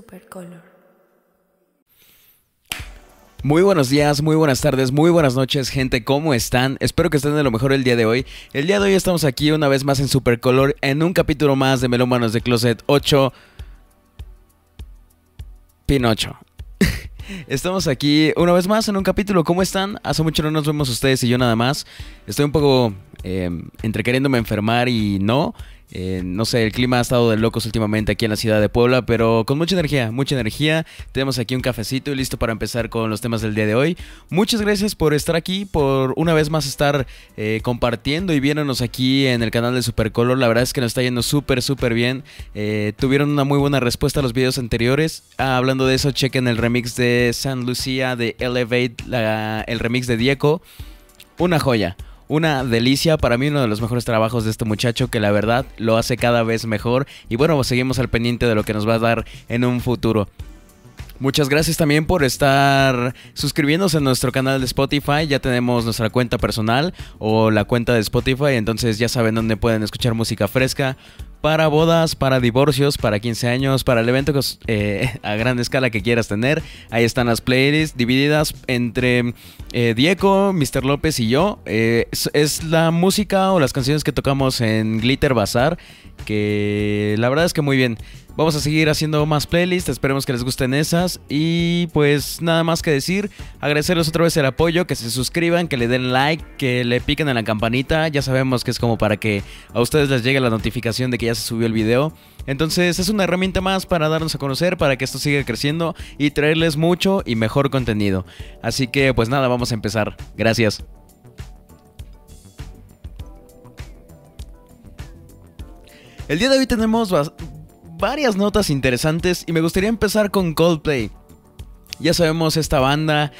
Supercolor. Muy buenos días, muy buenas tardes, muy buenas noches, gente, ¿cómo están? Espero que estén de lo mejor el día de hoy. El día de hoy estamos aquí una vez más en Supercolor en un capítulo más de Melómanos de Closet 8 Pinocho. Estamos aquí una vez más en un capítulo. ¿Cómo están? Hace mucho no nos vemos ustedes y yo nada más. Estoy un poco eh, entre queriéndome enfermar y no. Eh, no sé, el clima ha estado de locos últimamente aquí en la ciudad de Puebla, pero con mucha energía, mucha energía. Tenemos aquí un cafecito y listo para empezar con los temas del día de hoy. Muchas gracias por estar aquí, por una vez más estar eh, compartiendo y viéndonos aquí en el canal de Supercolor. La verdad es que nos está yendo súper, súper bien. Eh, tuvieron una muy buena respuesta a los videos anteriores. Ah, hablando de eso, chequen el remix de San Lucía de Elevate, el remix de Diego. Una joya una delicia, para mí uno de los mejores trabajos de este muchacho que la verdad lo hace cada vez mejor y bueno, seguimos al pendiente de lo que nos va a dar en un futuro. Muchas gracias también por estar suscribiéndose a nuestro canal de Spotify. Ya tenemos nuestra cuenta personal o la cuenta de Spotify, entonces ya saben dónde pueden escuchar música fresca, para bodas, para divorcios, para 15 años, para el evento eh, a gran escala que quieras tener. Ahí están las playlists divididas entre eh, Diego, Mr. López y yo. Eh, es, la música o las canciones que tocamos en Glitter Bazaar, que la verdad es que muy bien. Vamos a seguir haciendo más playlists, esperemos que les gusten esas. Y pues nada más que decir, agradecerles otra vez el apoyo, que se suscriban, que le den like, que le piquen en la campanita. Ya sabemos que es como para que a ustedes les llegue la notificación de que ya se subió el video. Entonces es una herramienta más para darnos a conocer, para que esto siga creciendo y traerles mucho y mejor contenido. Así que pues nada, vamos a empezar. Gracias. El día de hoy tenemos varias notas interesantes y me gustaría empezar con Coldplay. Ya sabemos esta banda.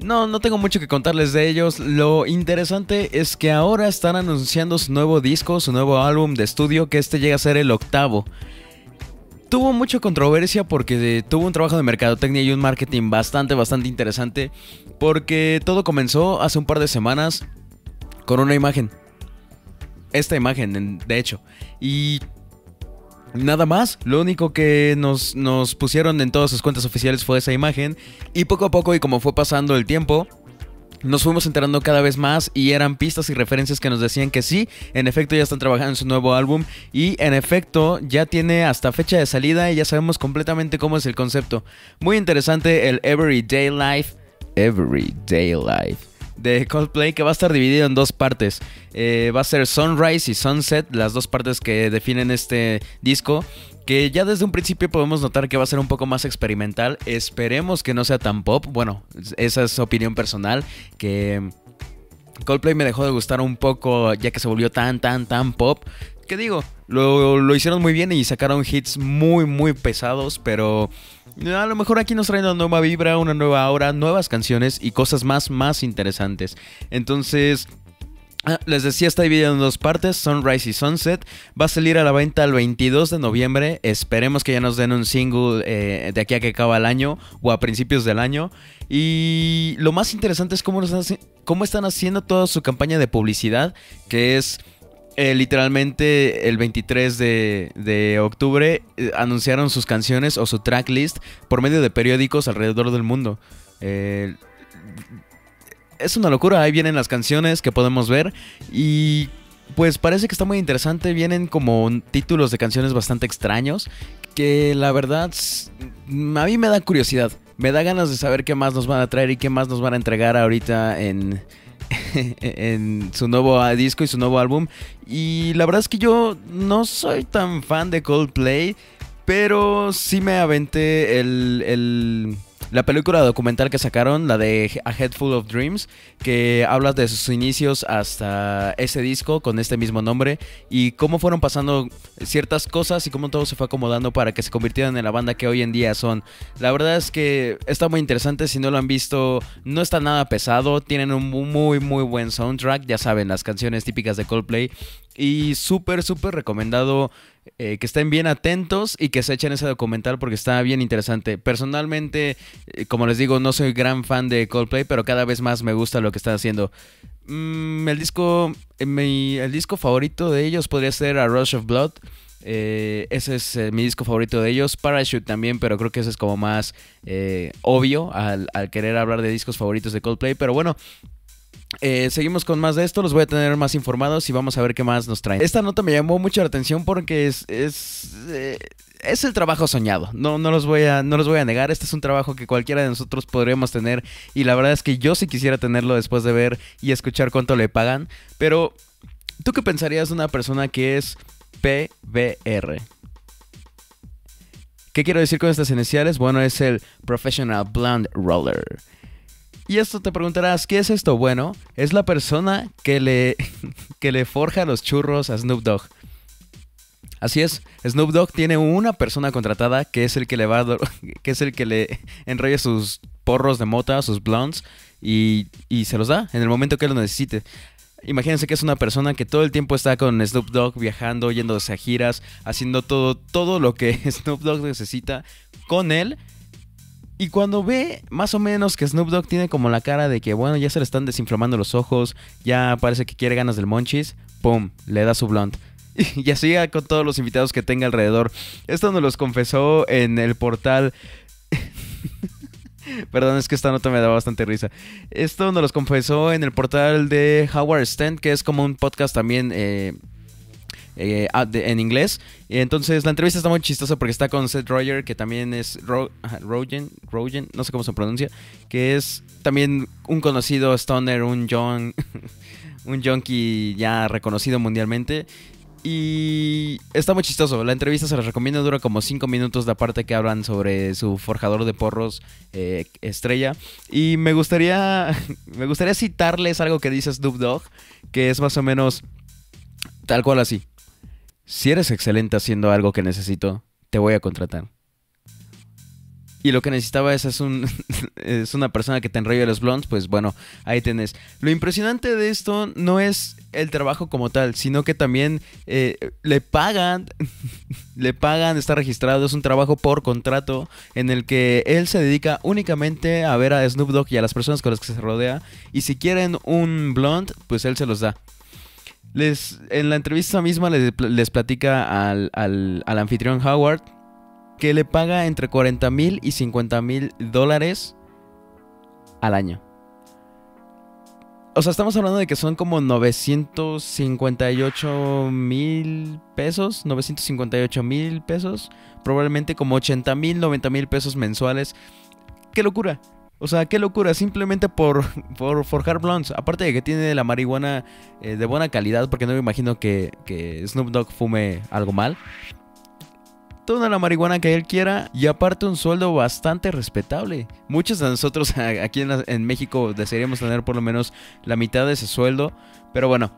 No, no tengo mucho que contarles de ellos. Lo interesante es que ahora están anunciando su nuevo disco, su nuevo álbum de estudio, que este llega a ser el octavo. Tuvo mucha controversia porque tuvo un trabajo de mercadotecnia y un marketing bastante, bastante interesante. Porque todo comenzó hace un par de semanas con una imagen. Esta imagen, de hecho. Y Nada más, lo único que nos, nos pusieron en todas sus cuentas oficiales fue esa imagen y poco a poco y como fue pasando el tiempo, nos fuimos enterando cada vez más y eran pistas y referencias que nos decían que sí, en efecto ya están trabajando en su nuevo álbum y en efecto ya tiene hasta fecha de salida y ya sabemos completamente cómo es el concepto. Muy interesante el Everyday Life. Everyday Life de Coldplay que va a estar dividido en dos partes. Eh, va a ser Sunrise y Sunset, las dos partes que definen este disco. Que ya desde un principio podemos notar que va a ser un poco más experimental. Esperemos que no sea tan pop. Bueno, esa es opinión personal. Que Coldplay me dejó de gustar un poco ya que se volvió tan, tan, tan pop. ¿Qué digo? Lo, lo hicieron muy bien y sacaron hits muy, muy pesados, pero a lo mejor aquí nos traen una nueva vibra, una nueva hora, nuevas canciones y cosas más, más interesantes. Entonces, ah, les decía, está dividido en dos partes, Sunrise y Sunset. Va a salir a la venta el 22 de noviembre. Esperemos que ya nos den un single eh, de aquí a que acaba el año o a principios del año. Y lo más interesante es cómo, cómo están haciendo toda su campaña de publicidad, que es eh, literalmente el 23 de, octubre eh, anunciaron sus canciones o su tracklist por medio de periódicos alrededor del mundo. Eh, es una locura, ahí vienen las canciones que podemos ver y pues parece que está muy interesante, vienen como títulos de canciones bastante extraños que la verdad a mí me da curiosidad, me da ganas de saber qué más nos van a traer y qué más nos van a entregar ahorita en en su nuevo disco y su nuevo álbum. Y la verdad es que yo no soy tan fan de Coldplay, pero sí me aventé el la película documental que sacaron, la de A Head Full of Dreams, que habla de sus inicios hasta ese disco con este mismo nombre y cómo fueron pasando ciertas cosas y cómo todo se fue acomodando para que se convirtieran en la banda que hoy en día son. La verdad es que está muy interesante, si no lo han visto, no está nada pesado, tienen un muy muy buen soundtrack, ya saben, las canciones típicas de Coldplay y súper, súper recomendado eh, que estén bien atentos y que se echen ese documental porque está bien interesante. Personalmente, eh, como les digo, no soy gran fan de Coldplay, pero cada vez más me gusta lo que están haciendo. Mm, el disco, eh, el disco favorito de ellos podría ser A Rush of Blood. Ese es mi disco favorito de ellos. Parachute también, pero creo que ese es como más eh, obvio al, querer hablar de discos favoritos de Coldplay. Pero bueno, seguimos con más de esto, los voy a tener más informados y vamos a ver qué más nos traen. Esta nota me llamó mucho la atención porque es, es, es el trabajo soñado. No, no, los voy a, no los voy a negar. Este es un trabajo que cualquiera de nosotros podríamos tener y la verdad es que yo sí quisiera tenerlo después de ver y escuchar cuánto le pagan. Pero, ¿tú qué pensarías de una persona que es PBR. ¿Qué quiero decir con estas iniciales? Bueno, es el Professional Blonde Roller. Y esto te preguntarás, ¿qué es esto? Bueno, es la persona que le, que le forja los churros a Snoop Dogg. Así es, Snoop Dogg tiene una persona contratada que es el que le va que es el que le enrolla sus porros de mota, sus blondes y, y se los da en el momento que lo necesite. Imagínense que es una persona que todo el tiempo está con Snoop Dogg viajando, yéndose a giras, haciendo todo, todo lo que Snoop Dogg necesita con él. Y cuando ve más o menos que Snoop Dogg tiene como la cara de que, bueno, ya se le están desinflamando los ojos, ya parece que quiere ganas del monchis, ¡pum! Le da su blunt. Y así con todos los invitados que tenga alrededor. Esto nos los confesó en el portal Perdón, es que esta nota me da bastante risa. Esto nos lo confesó en el portal de Howard Stern, que es como un podcast también eh, eh, ah, en inglés. Entonces la entrevista está muy chistosa porque está con Seth Roger, que también es Rogen, Rogen, no sé cómo se pronuncia, que es también un conocido stoner, un John, un junkie ya reconocido mundialmente. Y está muy chistoso. La entrevista se les recomiendo. Dura como 5 minutos de parte que hablan sobre su forjador de porros eh, estrella. Y me gustaría, me gustaría citarles algo que dice Snoop Dogg. Que es más o menos tal cual así. Si eres excelente haciendo algo que necesito, te voy a contratar. Y lo que necesitaba es, es, un, una persona que te enrolle los blondes, pues bueno, ahí tenés. Lo impresionante de esto no es el trabajo como tal, sino que también eh, le pagan, le pagan, está registrado, es un trabajo por contrato en el que él se dedica únicamente a ver a Snoop Dogg y a las personas con las que se rodea. Y si quieren un blonde, pues él se los da. Les, en la entrevista misma les, les platica al, al, al anfitrión Howard que le paga entre 40 mil y 50 mil dólares al año. O sea, estamos hablando de que son como 958 mil pesos, 958 mil pesos, probablemente como 80 mil, 90 mil pesos mensuales. ¡Qué locura! O sea, qué locura, simplemente por, por forjar blondes. Aparte de que tiene la marihuana eh, de buena calidad, porque no me imagino que, que Snoop Dogg fume algo mal toda la marihuana que él quiera y aparte un sueldo bastante respetable. Muchos de nosotros aquí en, México desearíamos tener por lo menos la mitad de ese sueldo, pero bueno,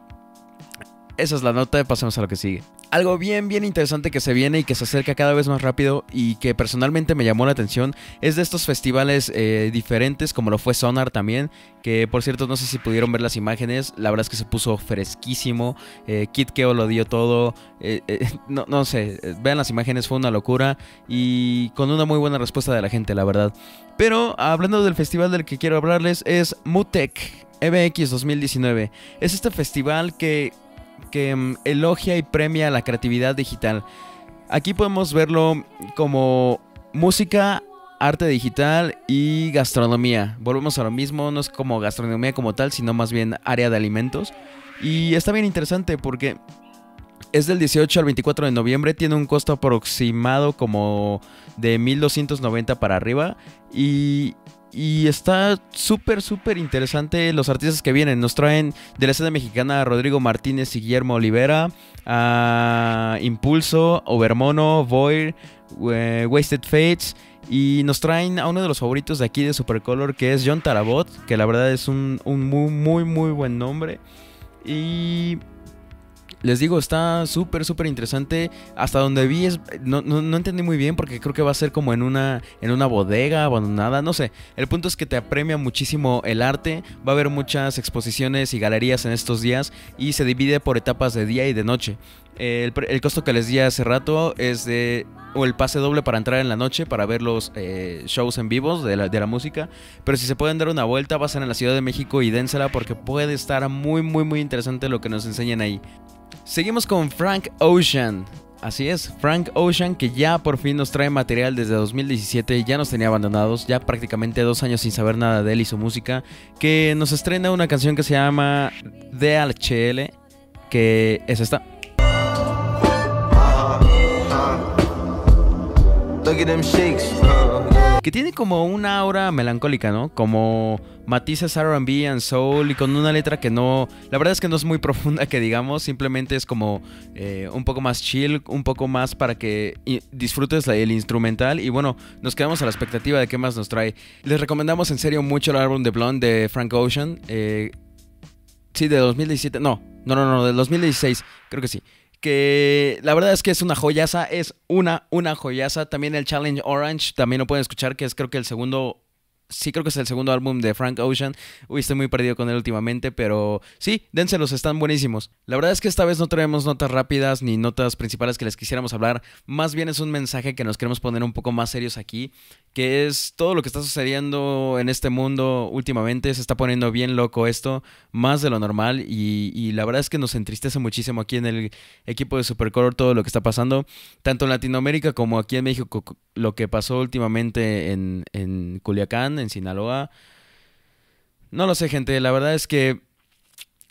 esa es la nota, pasemos a lo que sigue algo bien, bien interesante que se viene y que se acerca cada vez más rápido y que personalmente me llamó la atención es de estos festivales eh, diferentes, como lo fue Sonar también, que por cierto no sé si pudieron ver las imágenes, la verdad es que se puso fresquísimo, eh, Kid Keo lo dio todo, eh, no, no sé, vean las imágenes, fue una locura y con una muy buena respuesta de la gente, la verdad. Pero hablando del festival del que quiero hablarles es Mutec. MX 2019. Es este festival que que mm, elogia y premia la creatividad digital. Aquí podemos verlo como música, arte digital y gastronomía. Volvemos a lo mismo, no es como gastronomía como tal, sino más bien área de alimentos. Y está bien interesante porque es del 18 al 24 de noviembre, tiene un costo aproximado como de 1290 para arriba y y está súper, súper interesante los artistas que vienen. Nos traen de la escena mexicana a Rodrigo Martínez y Guillermo Olivera, a Impulso, Overmono, Void, Wasted Fates. Y nos traen a uno de los favoritos de aquí de Supercolor, que es John Tarabot, que la verdad es un, un muy, muy, muy buen nombre. Y les digo, está súper, súper interesante. Hasta donde vi, es, no, no, entendí muy bien porque creo que va a ser como en una, en una bodega abandonada. No sé. El punto es que te apremia muchísimo el arte. Va a haber muchas exposiciones y galerías en estos días y se divide por etapas de día y de noche. El, costo que les di hace rato es de. O el pase doble para entrar en la noche para ver los eh, shows en vivos de la, de la, música. Pero si se pueden dar una vuelta, pasen a la Ciudad de México y dénsela porque puede estar muy, muy, muy interesante lo que nos enseñan ahí. Seguimos con Frank Ocean. Así es, Frank Ocean, que ya por fin nos trae material desde 2017, ya nos tenía abandonados, ya prácticamente dos años sin saber nada de él y su música, que nos estrena una canción que se llama DHL, que es esta. Que tiene como una aura melancólica, ¿no? Como matices RB and soul y con una letra que no. La verdad es que no es muy profunda, que digamos. Simplemente es como eh, un poco más chill, un poco más para que disfrutes el instrumental. Y bueno, nos quedamos a la expectativa de qué más nos trae. Les recomendamos en serio mucho el álbum de Blonde de Frank Ocean. Eh, sí, de 2017. No, no, no, no, de 2016. Creo que sí que la verdad es que es una joyaza, es una, una joyaza. También el Challenge Orange, también lo pueden escuchar, que es creo que el segundo sí creo que es el segundo álbum de Frank Ocean. Uy, estoy muy perdido con él últimamente, pero sí, dénselos, están buenísimos. La verdad es que esta vez no traemos notas rápidas ni notas principales que les quisiéramos hablar. Más bien es un mensaje que nos queremos poner un poco más serios aquí, que es todo lo que está sucediendo en este mundo últimamente. Se está poniendo bien loco esto, más de lo normal, y, y la verdad es que nos entristece muchísimo aquí en el equipo de Supercolor todo lo que está pasando, tanto en Latinoamérica como aquí en México, lo que pasó últimamente en, en Culiacán en Sinaloa. No lo sé, gente. La verdad es que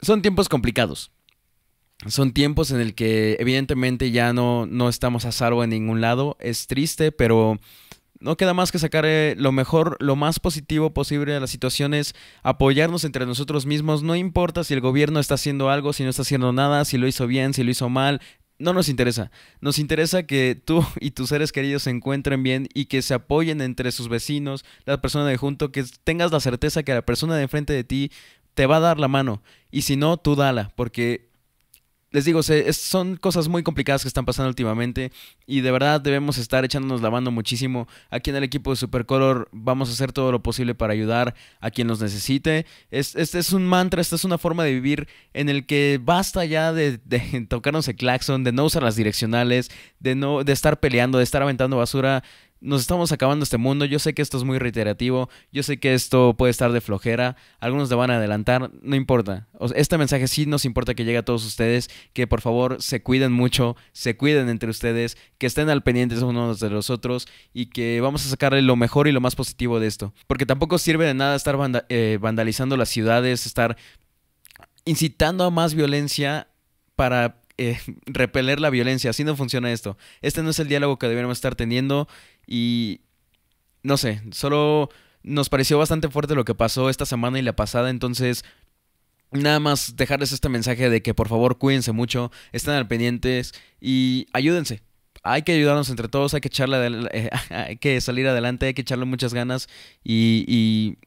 son tiempos complicados. Son tiempos en el que evidentemente ya no, no estamos a salvo en ningún lado. Es triste, pero no queda más que sacar eh, lo mejor, lo más positivo posible de las situaciones, apoyarnos entre nosotros mismos. No importa si el gobierno está haciendo algo, si no está haciendo nada, si lo hizo bien, si lo hizo mal no nos interesa. Nos interesa que tú y tus seres queridos se encuentren bien y que se apoyen entre sus vecinos, la persona de junto, que tengas la certeza que la persona de enfrente de ti te va a dar la mano. Y si no, tú dala, porque les digo, son cosas muy complicadas que están pasando últimamente y de verdad debemos estar echándonos la mano muchísimo. Aquí en el equipo de Supercolor vamos a hacer todo lo posible para ayudar a quien nos necesite. Este es un mantra, esta es una forma de vivir en el que basta ya de, de tocarnos el claxon, de no usar las direccionales, de no de estar peleando, de estar aventando basura nos estamos acabando este mundo. Yo sé que esto es muy reiterativo. Yo sé que esto puede estar de flojera. Algunos te van a adelantar. No importa. este mensaje sí nos importa que llegue a todos ustedes. Que por favor se cuiden mucho. Se cuiden entre ustedes. Que estén al pendiente unos de los otros. Y que vamos a sacarle lo mejor y lo más positivo de esto. Porque tampoco sirve de nada estar eh, vandalizando las ciudades. Estar incitando a más violencia para eh, repeler la violencia. Así no funciona esto. Este no es el diálogo que deberíamos estar teniendo y no sé, solo nos pareció bastante fuerte lo que pasó esta semana y la pasada, entonces nada más dejarles este mensaje de que por favor cuídense mucho, estén al pendientes y ayúdense. Hay que ayudarnos entre todos, hay que echarle hay que salir adelante, hay que echarle muchas ganas y, y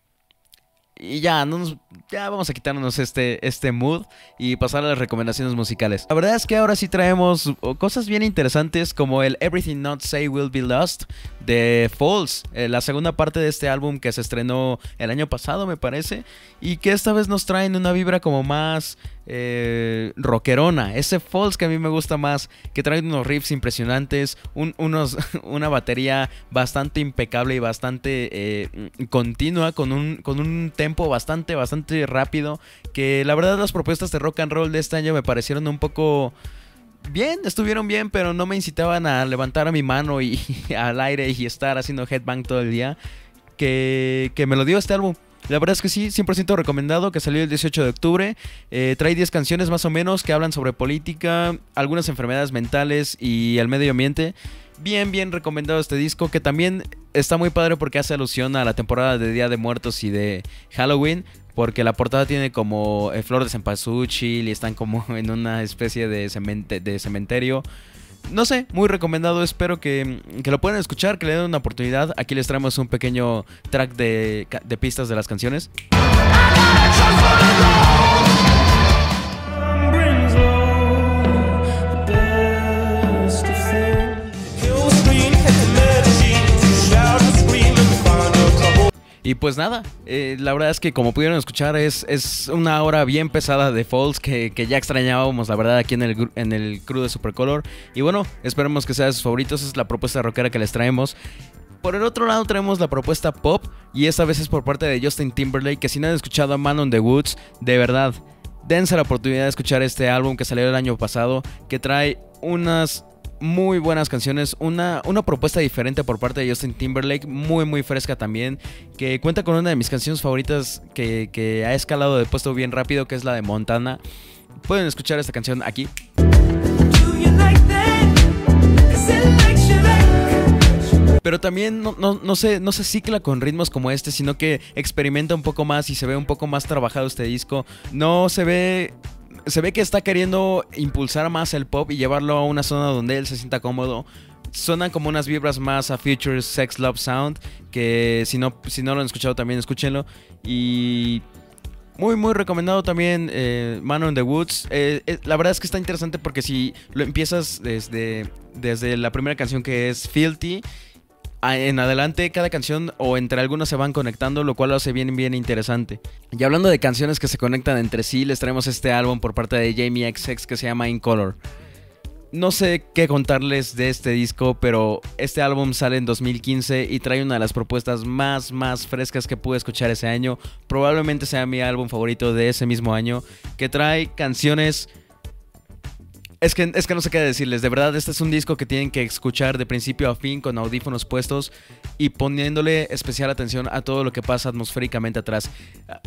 y ya, no ya vamos a quitarnos este, este mood y pasar a las recomendaciones musicales. La verdad es que ahora sí traemos cosas bien interesantes como el Everything Not Say Will Be Lost de Falls, eh, la segunda parte de este álbum que se estrenó el año pasado me parece y que esta vez nos traen una vibra como más eh, rockerona, ese Falls que a mí me gusta más, que trae unos riffs impresionantes, unos, una batería bastante impecable y bastante eh, continua, con un, con un tempo bastante, bastante rápido, que la verdad las propuestas de rock and roll de este año me parecieron un poco bien, estuvieron bien, pero no me incitaban a levantar a mi mano y al aire y estar haciendo headbang todo el día. Que, que me lo dio este álbum. La verdad es que sí, 100% recomendado, que salió el 18 de octubre. Eh, trae 10 canciones más o menos que hablan sobre política, algunas enfermedades mentales y el medio ambiente. Bien, bien recomendado este disco, que también está muy padre porque hace alusión a la temporada de Día de Muertos y de Halloween. Porque la portada tiene como eh, flor de cempasúchil y están como en una especie de, de cementerio. No sé, muy recomendado. Espero que, lo puedan escuchar, que le den una oportunidad. Aquí les traemos un pequeño track de, de pistas de las canciones. Y pues nada, eh, la verdad es que como pudieron escuchar es, es una hora bien pesada de Falls que, ya extrañábamos, la verdad, aquí en el, en el crew de Supercolor. Y bueno, esperemos que sea de sus favoritos, es la propuesta rockera que les traemos. Por el otro lado tenemos la propuesta pop y esta vez es por parte de Justin Timberlake, que si no han escuchado a Man on the Woods, de verdad, dense la oportunidad de escuchar este álbum que salió el año pasado, que trae unas muy buenas canciones, una, una propuesta diferente por parte de Justin Timberlake, muy muy fresca también, que cuenta con una de mis canciones favoritas que, que ha escalado de puesto bien rápido, que es la de Montana. Pueden escuchar esta canción aquí. Pero también no, no, no, no se cicla con ritmos como este, sino que experimenta un poco más y se ve un poco más trabajado este disco. No se ve se ve que está queriendo impulsar más el pop y llevarlo a una zona donde él se sienta cómodo. Suenan como unas vibras más a Future Sex Love Sound. Que si no, si no lo han escuchado también escúchenlo. Y muy, muy recomendado también eh, Man on the Woods. Eh, eh, la verdad es que está interesante porque si lo empiezas desde, desde la primera canción que es Filthy en adelante cada canción o entre algunas se van conectando, lo cual lo hace bien, bien interesante. Y hablando de canciones que se conectan entre sí, les traemos este álbum por parte de Jamie XX que se llama In Color. No sé qué contarles de este disco, pero este álbum sale en 2015 y trae una de las propuestas más, más frescas que pude escuchar ese año. Probablemente sea mi álbum favorito de ese mismo año, que trae canciones es que, es que no sé qué decirles, de verdad este es un disco que tienen que escuchar de principio a fin con audífonos puestos y poniéndole especial atención a todo lo que pasa atmosféricamente atrás.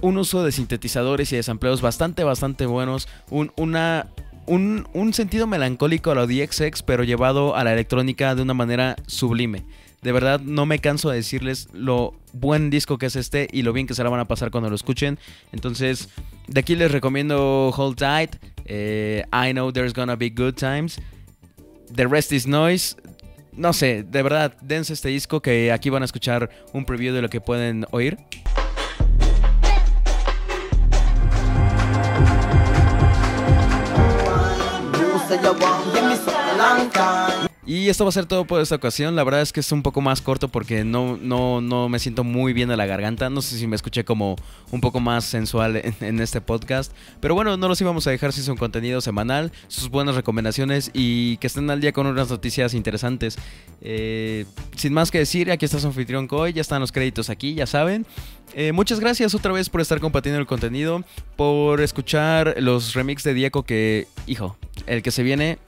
Un uso de sintetizadores y desempleos bastante, bastante buenos, un, una, un, un sentido melancólico a lo DXX pero llevado a la electrónica de una manera sublime. De verdad, no me canso de decirles lo buen disco que es este y lo bien que se la van a pasar cuando lo escuchen. Entonces, de aquí les recomiendo Hold Tight, eh, I Know There's Gonna Be Good Times, The Rest is Noise. No sé, de verdad, dense este disco que aquí van a escuchar un preview de lo que pueden oír. Y esto va a ser todo por esta ocasión. La verdad es que es un poco más corto porque no, no, no me siento muy bien a la garganta. No sé si me escuché como un poco más sensual en, este podcast. Pero bueno, no los íbamos a dejar sin su contenido semanal, sus buenas recomendaciones y que estén al día con unas noticias interesantes. Eh, sin más que decir, aquí está su anfitrión Coy. Ya están los créditos aquí, ya saben. Eh, muchas gracias otra vez por estar compartiendo el contenido, por escuchar los remix de Diego que, hijo, el que se viene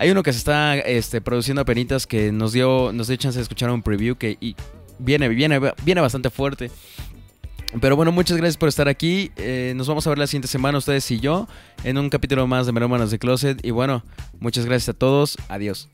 hay uno que se está este, produciendo a penitas que nos dio, nos dio chance de escuchar un preview que viene, viene, viene bastante fuerte. Pero bueno, muchas gracias por estar aquí. Eh, nos vamos a ver la siguiente semana, ustedes y yo, en un capítulo más de Merómanos de Closet. Y bueno, muchas gracias a todos. Adiós.